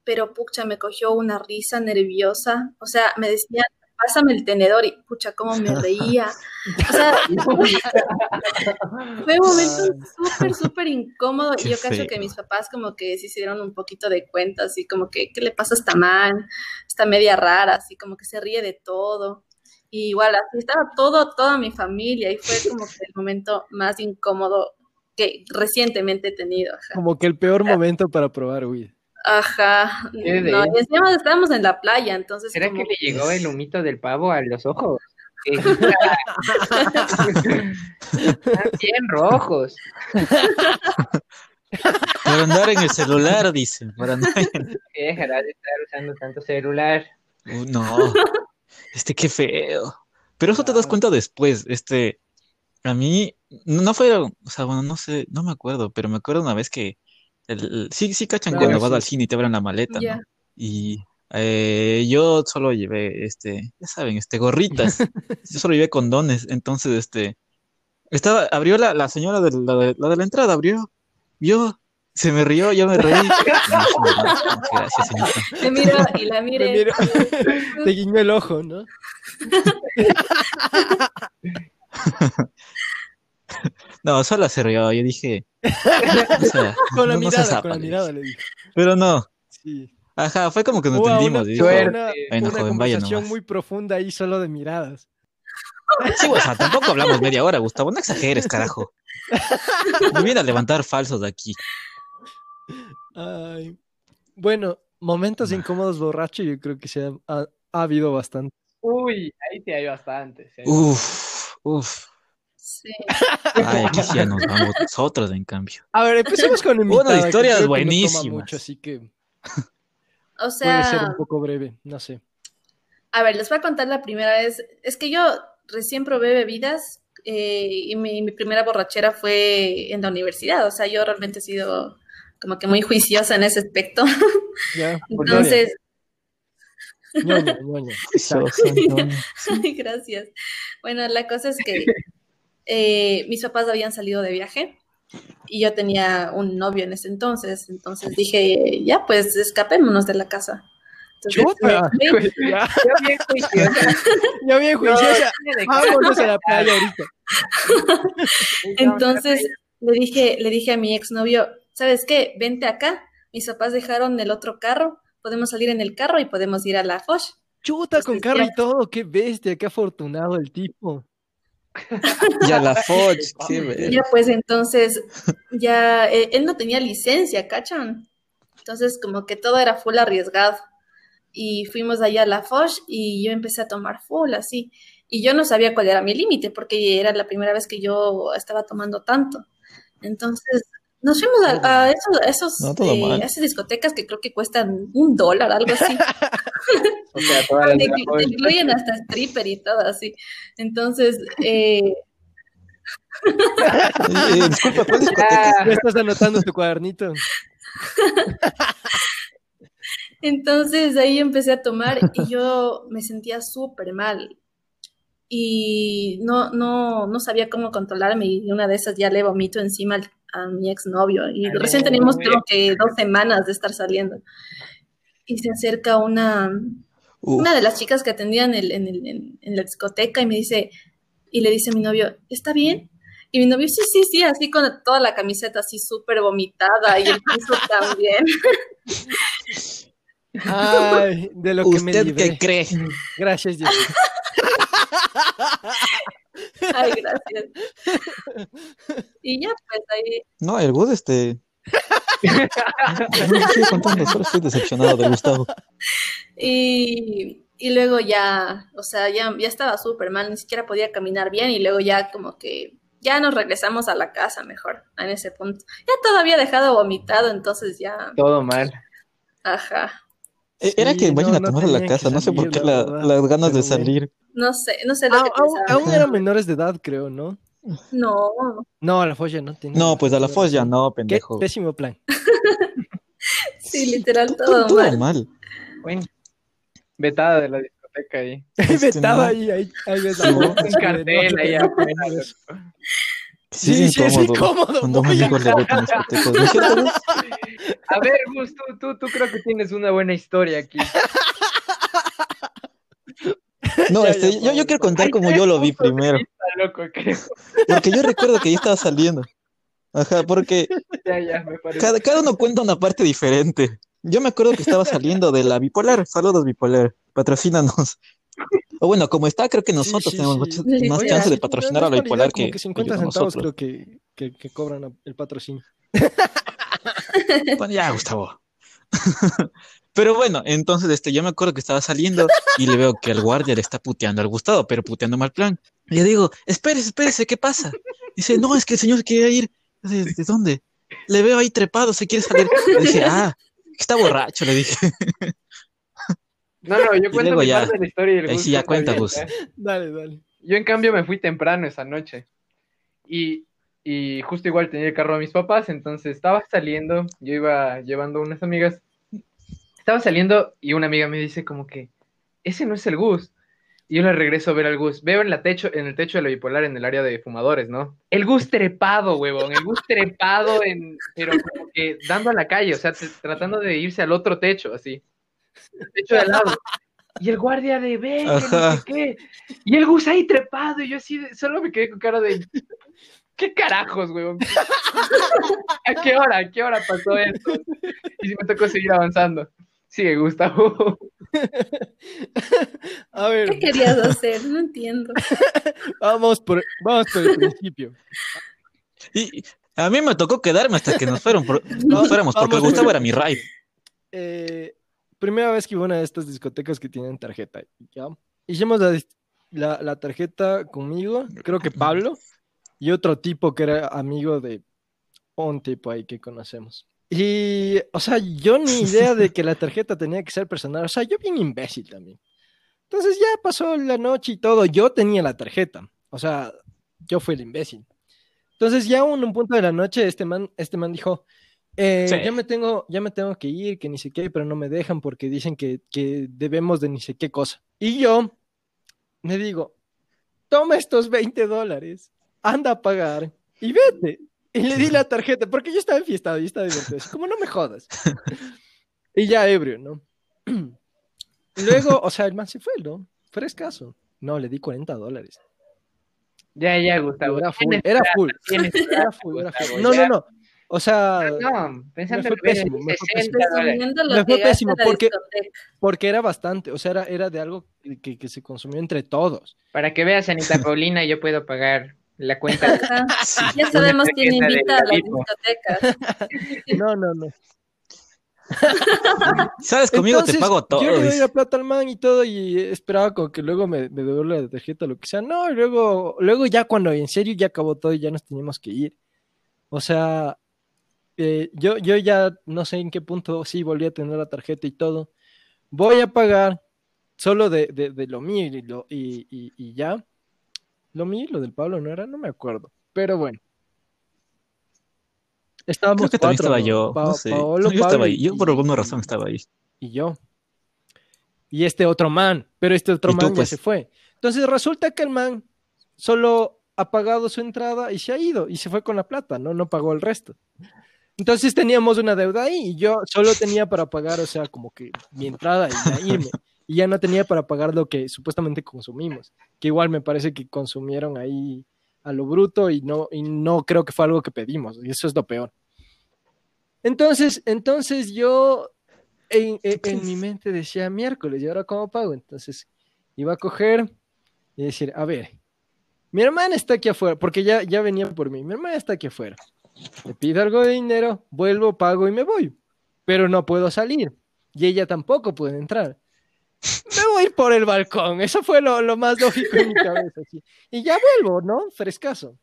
pero pucha, me cogió una risa nerviosa, o sea, me decían, pásame el tenedor y pucha, cómo me reía. O sea, (laughs) fue un momento súper, súper incómodo y yo cacho que mis papás como que se hicieron un poquito de cuenta, así como que, ¿qué le pasa a esta man? Está media rara, así como que se ríe de todo. Y igual, así estaba todo, toda mi familia y fue como que el momento más incómodo que recientemente he tenido. Ajá. como que el peor momento para probar weed. Ajá. No, y encima estábamos en la playa, entonces ¿Será como que le llegó el humito del pavo a los ojos? (laughs) Eh, Están bien rojos. Para andar en el celular, dicen. Para andar en... Dejará de estar usando tanto celular. Uh, no, este qué feo. Pero eso te das cuenta después. Este, a mí, no fue, o sea, bueno, no sé, no me acuerdo, pero me acuerdo una vez que, el, el- sí, sí cachan Claro, cuando vas sí. al cine y te abren la maleta, Ya. ¿no? Y eh, yo solo llevé, este, ya saben, este, gorritas. (laughs) Yo solo llevé condones. Entonces, este, estaba, abrió la, la señora de la, de la de la entrada, abrió, vio, se me rió, yo me reí. (laughs) Gracias, señorita. Te miro y la miro. (laughs) Te guiñó el ojo, ¿no? (laughs) No, solo se rió. Yo dije, o sea, (laughs) Con la no- mirada, con la mirada dije. le dije. Pero no, Sí. Ajá, fue como que nos entendimos. una, dijo, una, Bueno, una joven, vaya conversación nomás. muy profunda ahí solo de miradas. Sí, o sea, tampoco hablamos media hora, Gustavo. No exageres, carajo. Me viene a levantar falsos de aquí. Ay. Bueno, momentos incómodos borracho, yo creo que se ha, ha- ha habido bastante. Uy, ahí sí hay bastante. sí hay Uf, uf. Sí. (laughs) Ay, aquí sí ya nos vamos nosotros, en cambio. A ver, empecemos con Bueno, invitada, que historias no buenísimas. mucho, así que (laughs) O puede sea, ser un poco breve, no sé. a ver, les voy a contar la primera vez. Es que yo recién probé bebidas eh, y mi, mi primera borrachera fue en la universidad. O sea, yo realmente he sido como que muy juiciosa en ese aspecto. (laughs) Ya, Entonces, ñoña, ñoña. Ay, gracias. Bueno, la cosa es que eh, mis papás habían salido de viaje y yo tenía un novio en ese entonces. Entonces dije, ya, pues escapémonos de la casa. Entonces, Chuta. me- (laughs) Ya, Yo bien juiciosa. (laughs) ya bien juiciosa. No, de Vámonos a la playa ahorita. entonces le dije, le dije a mi exnovio, ¿sabes qué? Vente acá. Mis papás dejaron el otro carro. Podemos salir en el carro y podemos ir a la Foch. Chuta con carro ya. y todo, qué bestia, qué afortunado el tipo. Ya la Foch, ver- Ya, pues entonces, ya eh, él no tenía licencia, ¿cachan? Entonces, como que todo era full arriesgado. Y fuimos allá a la Foch y yo empecé a tomar full, así. Y yo no sabía cuál era mi límite, porque era la primera vez que yo estaba tomando tanto. Entonces, nos fuimos a, a esos, a esos, No, todo eh, a esas discotecas que creo que cuestan un dólar, algo así. (laughs) O sea, todas las Te, de la te joven. incluyen hasta stripper y todo así. Entonces, eh, Eh, eh, disculpa, ¿cuál discoteca? Ya estás anotando tu cuadernito. Entonces ahí empecé a tomar y yo me sentía súper mal y no, no, no sabía cómo controlarme y una de esas ya le vomito encima al- a mi exnovio y Ay, recién no, teníamos güey. creo que dos semanas de estar saliendo y se acerca una, Uf, una de las chicas que atendían el- en, el- en- en la discoteca y me dice, y le dice a mi novio, ¿está bien? Y mi novio, sí, sí, sí, así con toda la camiseta así súper vomitada y el piso (laughs) también. Ay, de lo que me ¿Usted libré. qué cree? Gracias, Dios. (laughs) Ay, gracias. Y ya, pues ahí, No, el Gus, este. No contando, solo estoy decepcionado de Gustavo. y, y luego ya, o sea, ya, ya estaba súper mal, ni siquiera podía caminar bien y luego ya como que ya nos regresamos a la casa mejor en ese punto. Ya todo había dejado vomitado, entonces ya, todo mal. ajá. Eh, Era Sí, que vayan no, a no tomar a la casa, no sé por qué la la- verdad, las ganas de pero salir. No sé, no sé lo Ah, que aún, pensaba. aún eran menores de edad, creo, ¿no? No, No, a la Folla no tenía. No, pues a la Foz ya no, Qué pendejo. pésimo plan. (laughs) sí, literal, Todo, todo todo mal. mal. Bueno, vetada de la discoteca ahí. (laughs) Este, Vetaba no. ahí, ahí, ahí Un cartel ahí. Sí, Sí, sí, es incómodo. incómodo. Cuando un muy amigo le botan discotecas. ¿No es cierto, Gus? A ver, Gus, tú, tú, tú creo que tienes una buena historia aquí. (laughs) (laughs) No, Ya, este, ya, yo, yo quiero contar (laughs) como yo lo vi primero. vista, loco, creo. Porque yo recuerdo que yo estaba saliendo. Ajá, porque (laughs) Ya, ya, me parece. cada, cada uno cuenta una parte diferente. Yo me acuerdo que estaba saliendo de la bipolar. Saludos, bipolar. Patrocínanos. O bueno, como está, creo que nosotros Sí, sí, tenemos sí. mucho- Oye, más sí, chance de patrocinar no a la bipolar que, que que 50 ellos a centavos nosotros. creo que, que, que cobran el patrocinio. Bueno, ya, Gustavo. Pero bueno, entonces este, yo me acuerdo que estaba saliendo y le veo que el guardia le está puteando al Gustavo, pero puteando mal plan. Y le digo, espérese, espérese, ¿qué pasa? Dice, no, es que el señor quiere ir. ¿De, de dónde? Le veo ahí trepado, se quiere salir. Le dije, ah, está borracho, le dije. No, no, yo cuento mi ya. parte de la historia y el Ahí sí ya cuenta bien, Gus. ¿eh? Dale, dale. Yo en cambio me fui temprano esa noche. Y, y justo igual tenía el carro de mis papás, entonces estaba saliendo, yo iba llevando unas amigas. Estaba saliendo y una amiga me dice como que, ese no es el Gus. Y yo le regreso a ver al Gus. Veo en, la techo, en el techo de la bipolar en el área de fumadores, ¿no? El Gus trepado, huevón. El Gus trepado en, pero como que dando a la calle, o sea, tratando de irse al otro techo, así. El techo de al lado. Y el guardia de ve, no sé qué. Y el Gus ahí trepado, y yo así, solo me quedé con cara de. ¿Qué carajos, weón? ¿A qué hora? ¿A qué hora pasó esto? Y me tocó seguir avanzando. Sigue, Gustavo. (laughs) A ver, ¿Qué querías hacer? No entiendo. (laughs) vamos por, vamos por el principio. Y a mí me tocó quedarme hasta que nos, fueron por- nos fuéramos, porque Vamos. Gustavo era mi ride. Eh, primera vez que iba a una de estas discotecas que tienen tarjeta. ¿ya? Hicimos la, dis- la- la tarjeta conmigo, creo que Pablo, y otro tipo que era amigo de un tipo ahí que conocemos. Y, o sea, yo ni idea de que la (laughs) tarjeta tenía que ser personal. O sea, yo bien imbécil también. Entonces ya pasó la noche y todo. Yo tenía la tarjeta. O sea, yo fui el imbécil. Entonces ya en un punto de la noche, este man, este man dijo, eh, Sí. ya me tengo, ya me tengo que ir, que ni sé qué, pero no me dejan porque dicen que, que debemos de ni sé qué cosa. Y yo me digo, toma estos 20 dólares, anda a pagar y vete. Y le di la tarjeta, porque yo estaba enfiestado, yo estaba divertido, así como no me jodas. y ya ebrio, ¿no? (clears throat) Luego, o sea, el man se fue, ¿no? Frescaso. No, le di 40 dólares. Ya, ya, Gustavo. Era full, era full. Era full, era full. No, no, no. O sea, No, pensando Me fue pésimo, me fue 60 dólares. Presumiendo lo Me fue pésimo, porque- porque era bastante, o sea, era, era de algo que, que se consumió entre todos. Para que veas, Anita (laughs) Paulina, yo puedo pagar la cuenta. de- Ajá. (laughs) Sí. Ya sabemos quién invita a las discotecas. (laughs) No, no, no. (laughs) ¿Sabes? Conmigo Entonces, te pago todo. Yo le doy la plata al man y todo, y esperaba como que luego me, me devuelva la tarjeta o lo que sea. No, y luego, luego ya cuando en serio ya acabó todo y ya nos teníamos que ir. O sea, eh, yo, yo ya no sé en qué punto sí volví a tener la tarjeta y todo. Voy a pagar solo de, de- de lo mío y, lo- y- y- y ya. Lo mío y lo del Pablo no era, no me acuerdo. Pero bueno. Estábamos Creo que también cuatro, estaba ¿no? yo. Pa- no sé. Paolo, No, yo estaba ahí. y- Yo por alguna razón estaba ahí. y yo. Y este otro man, pero este otro tú, man pues. ya se fue. Entonces resulta que el man solo ha pagado su entrada y se ha ido y se fue con la plata, ¿no? No pagó el resto. Entonces teníamos una deuda ahí y yo solo tenía para pagar, o sea, como que mi entrada y ya irme. Y ya no tenía para pagar lo que supuestamente consumimos, que igual me parece que consumieron ahí a lo bruto y no, y no creo que fue algo que pedimos, y eso es lo peor. Entonces, entonces yo en, en- en mi mente decía miércoles, ¿y ahora cómo pago? Entonces iba a coger y decir, a ver, mi hermana está aquí afuera, porque ya, ya venía por mí, mi hermana está aquí afuera. Le pido algo de dinero, vuelvo, pago y me voy. Pero no puedo salir. Y ella tampoco puede entrar. Me voy a ir por el balcón. Eso fue lo, lo más lógico en mi (laughs) cabeza. sí. Y ya vuelvo, ¿no? Frescaso.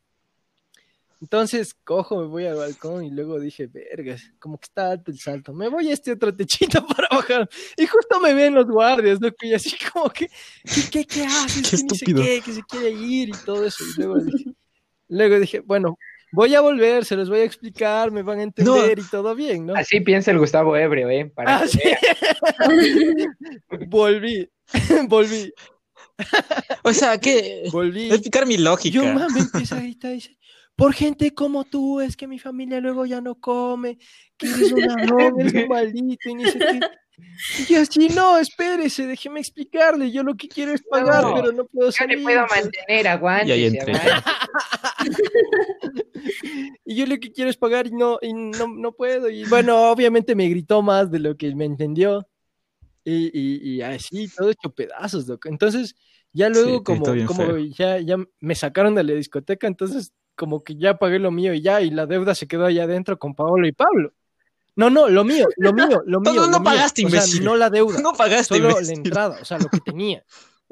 Entonces cojo, me voy al balcón y luego dije, vergas, como que está alto el salto. Me voy a este otro techito (laughs) para bajar. Y justo me ven los guardias, ¿no? Y así como que, ¿qué, qué, qué haces? Qué Que ni sé estúpido. qué, que se quiere ir y todo eso. Y luego dije, luego dije, bueno, voy a volver, se los voy a explicar, me van a entender y todo bien, ¿no? Así piensa el Gustavo Ebrio, ¿eh? Para Ah, sí. (laughs) volví, (laughs) volví, O sea, que. volví. Explicar mi lógica. Yo, mami, empieza a gritar y dice, por gente como tú es que mi familia luego ya no come, que eres un ladrón, (laughs) eres un maldito y ni sé qué. Y yo así, no, espérese, déjeme explicarle, yo lo que quiero es pagar, No, pero no puedo Yo salir. le puedo mantener, aguante. Y ahí entré. Y yo lo que quiero es pagar y no, y no, no puedo. Y bueno, obviamente me gritó más de lo que me entendió. Y, y, y así, todo hecho pedazos, loco. Entonces, ya luego como, como ya, ya me sacaron de la discoteca, entonces como que ya pagué lo mío y ya, y la deuda se quedó allá adentro con Paolo y Pablo. No, no, lo mío, lo mío, lo (laughs) mío. No, no, lo no mío. pagaste, O sea, imbécil. no la deuda, (laughs) No pagaste, solo la entrada, o sea, lo que tenía.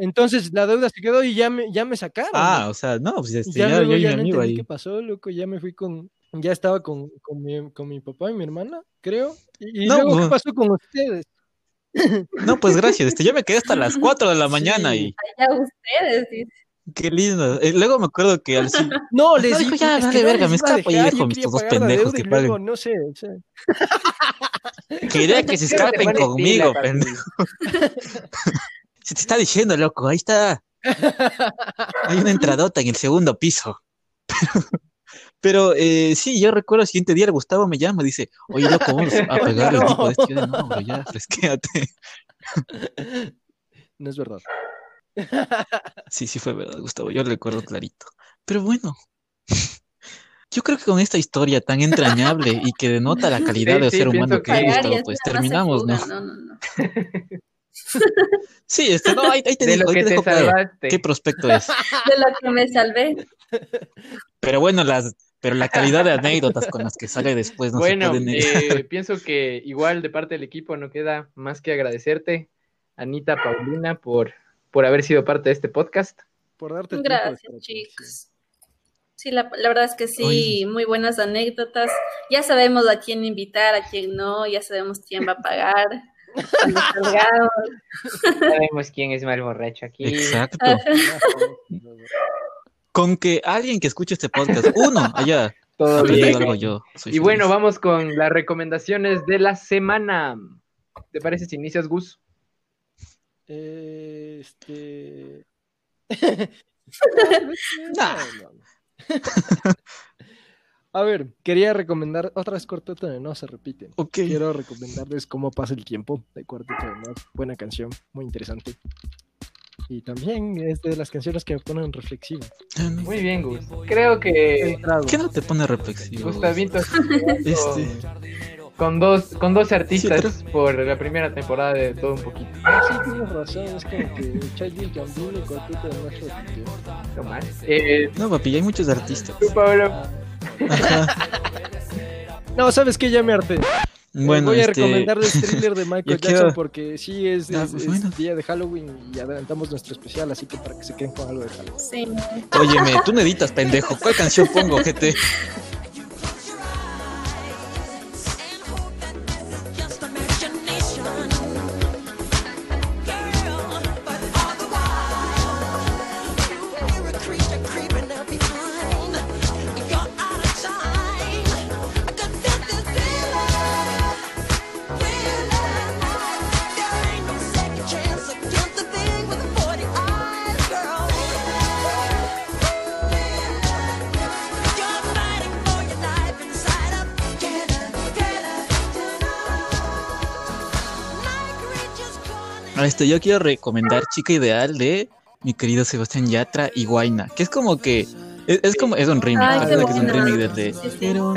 Entonces la deuda se quedó y ya me, ya me sacaron. Ah, o sea, no, pues Y este, ya, ya, luego yo y mi ya no amigo ahí. qué pasó, loco, ya me fui con, ya estaba con, con, mi, con mi papá y mi hermana, creo. Y, y No, luego, ¿qué pues- pasó con ustedes? (laughs) No, pues gracias. Este, yo me quedé hasta las 4 de la mañana Sí. y Allá ustedes, qué lindo. Eh, luego me acuerdo que al sí- (laughs) No, les dijo, ya, que no verga, me escapo y dejar, yo mis quería dos pendejos y que luego, paguen. no sé, o sea, (laughs) quería que se escapen conmigo, pendejo. Se te está diciendo, loco, ahí está. Hay una entradota en el segundo piso. (laughs) Pero eh, sí, yo recuerdo el siguiente día el Gustavo me llama, dice, oye, loco, vamos a (laughs) pegar el No. tipo de este. Yo, No, bro, ya, fresquéate. no es verdad. Sí, sí fue verdad, Gustavo, yo lo recuerdo clarito. Pero bueno, yo creo que con esta historia tan entrañable y que denota la calidad Sí, del sí, ser humano que es Gustavo, pues terminamos, ¿no? no, no, no. (laughs) Sí, este, no, ahí, ahí te (laughs) De digo, lo ahí que te te dejo caer. salvaste. ¿Qué prospecto es? (laughs) De lo que me salvé. (laughs) Pero bueno, las, pero la calidad de anécdotas con las que sale después no bueno, se eh, pienso que igual de parte del equipo no queda más que agradecerte, Anita Paulina, por, por haber sido parte de este podcast. Por darte Gracias, chicos. Sí, la, la verdad es que sí, muy buenas anécdotas. Ya sabemos a quién invitar, a quién no, ya sabemos quién va a pagar. Sabemos (laughs) quién es más borracho aquí. Exacto. Con que alguien que escuche este podcast, uno, haya Todo bien. algo yo. soy Y bueno, vamos con las recomendaciones de la semana. ¿Te parece si inicias, Gus? Este. (laughs) (laughs) No, no. A ver, quería recomendar otra vez Cuarteto de No se repite. Ok. Quiero recomendarles Cómo pasa el tiempo de Cuarteto de Nos. Buena canción, muy interesante. Y también es de las canciones que me ponen reflexivo. Muy bien, Gus. Creo que. ¿Qué no te pone reflexivo? Gustavito (laughs) Este, con dos, con dos artistas Sí, por la primera temporada de todo un poquito. Ah, Sí, tienes razón, es como que Childish Gambino y Cuarteto de. No. Eh, no, papi, hay muchos artistas. tú, Pablo. No, ¿sabes qué? Ya me harté. Eh, Bueno, Voy a este, recomendarles Thriller de (laughs) Michael Jackson quiero- porque sí es, Ah, es- pues es día de Halloween y adelantamos nuestro especial, así que para que se queden con algo de Halloween. Sí. Óyeme, tú no editas, pendejo. ¿Cuál canción pongo, GT? Este, yo quiero recomendar Chica Ideal de mi querido Sebastián Yatra y Guaina, que es como que es, es como es un remix, Ay, que es un de,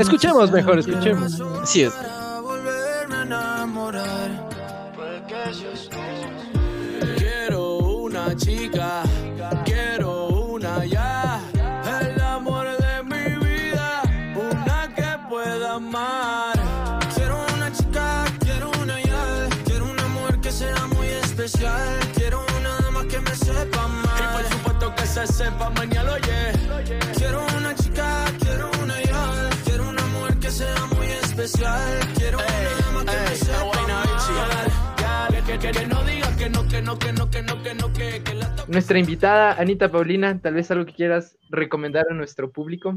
Escuchemos mejor, escuchemos. Así es. volverme a enamorar. Sepa mañana, oye. Quiero una chica, quiero una ya, quiero una mujer que sea muy especial, quiero una dama que me sepa amar. Que, que, que no diga que no, que no, que no, que no, que no, que, que la toque. Nuestra invitada, Anita Paulina, tal vez algo que quieras recomendar a nuestro público.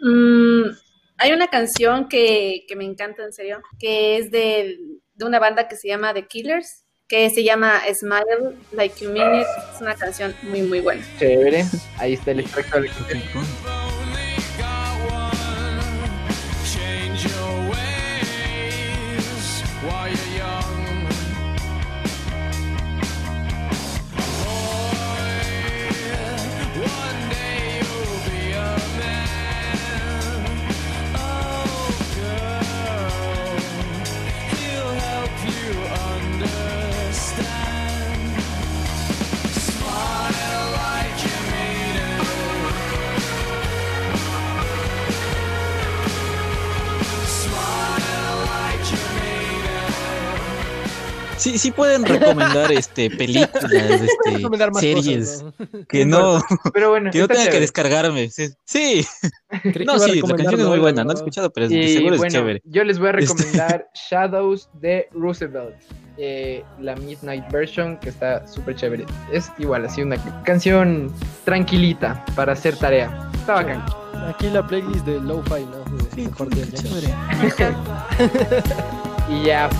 Mm, hay una canción que, que me encanta, en serio, que es de, de una banda que se llama The Killers, que se llama Smile Like You Mean It. Es una canción muy, muy buena. Chévere. Ahí está el extracto de Sí, sí pueden recomendar (laughs) este películas, este, Recomendar más series cosas, ¿no? que no, Pero bueno, que no está tenga que descargarme. Sí, sí. No, sí, la canción es muy buena, no la he escuchado, pero Y seguro es bueno, chévere. yo les voy a Este- recomendar (laughs) Shadows de Roosevelt, eh, la Midnight Version, que está súper chévere. Es igual, así una canción tranquilita para hacer tarea. Está bacán. Aquí la playlist de Lo-Fi, ¿no? Sí, del chévere. (laughs) Y ya.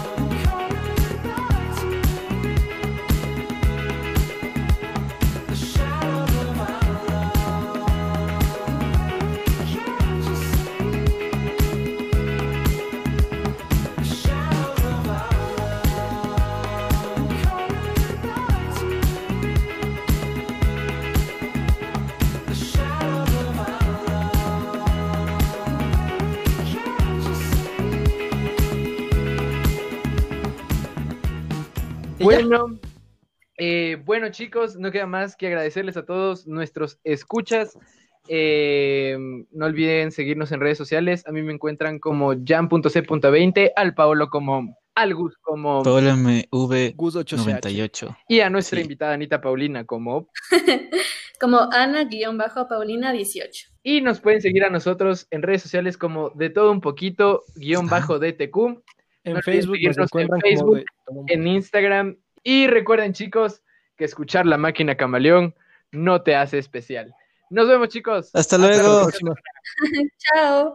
Bueno chicos, no queda más que agradecerles a todos nuestros escuchas. Eh, no olviden seguirnos en redes sociales. A mí me encuentran como jam.c.20, al Paolo como como MV Gus 8CH. 98. y a nuestra Sí. invitada Anita Paulina como (laughs) Como Ana-Paulina18. y nos pueden seguir a nosotros en redes sociales como de todo un poquito guion bajo DTQ En No Facebook en Facebook, como de en Instagram y recuerden chicos que escuchar la máquina camaleón no te hace especial. Nos vemos chicos. Hasta Hasta la luego. próxima. (laughs) Chao.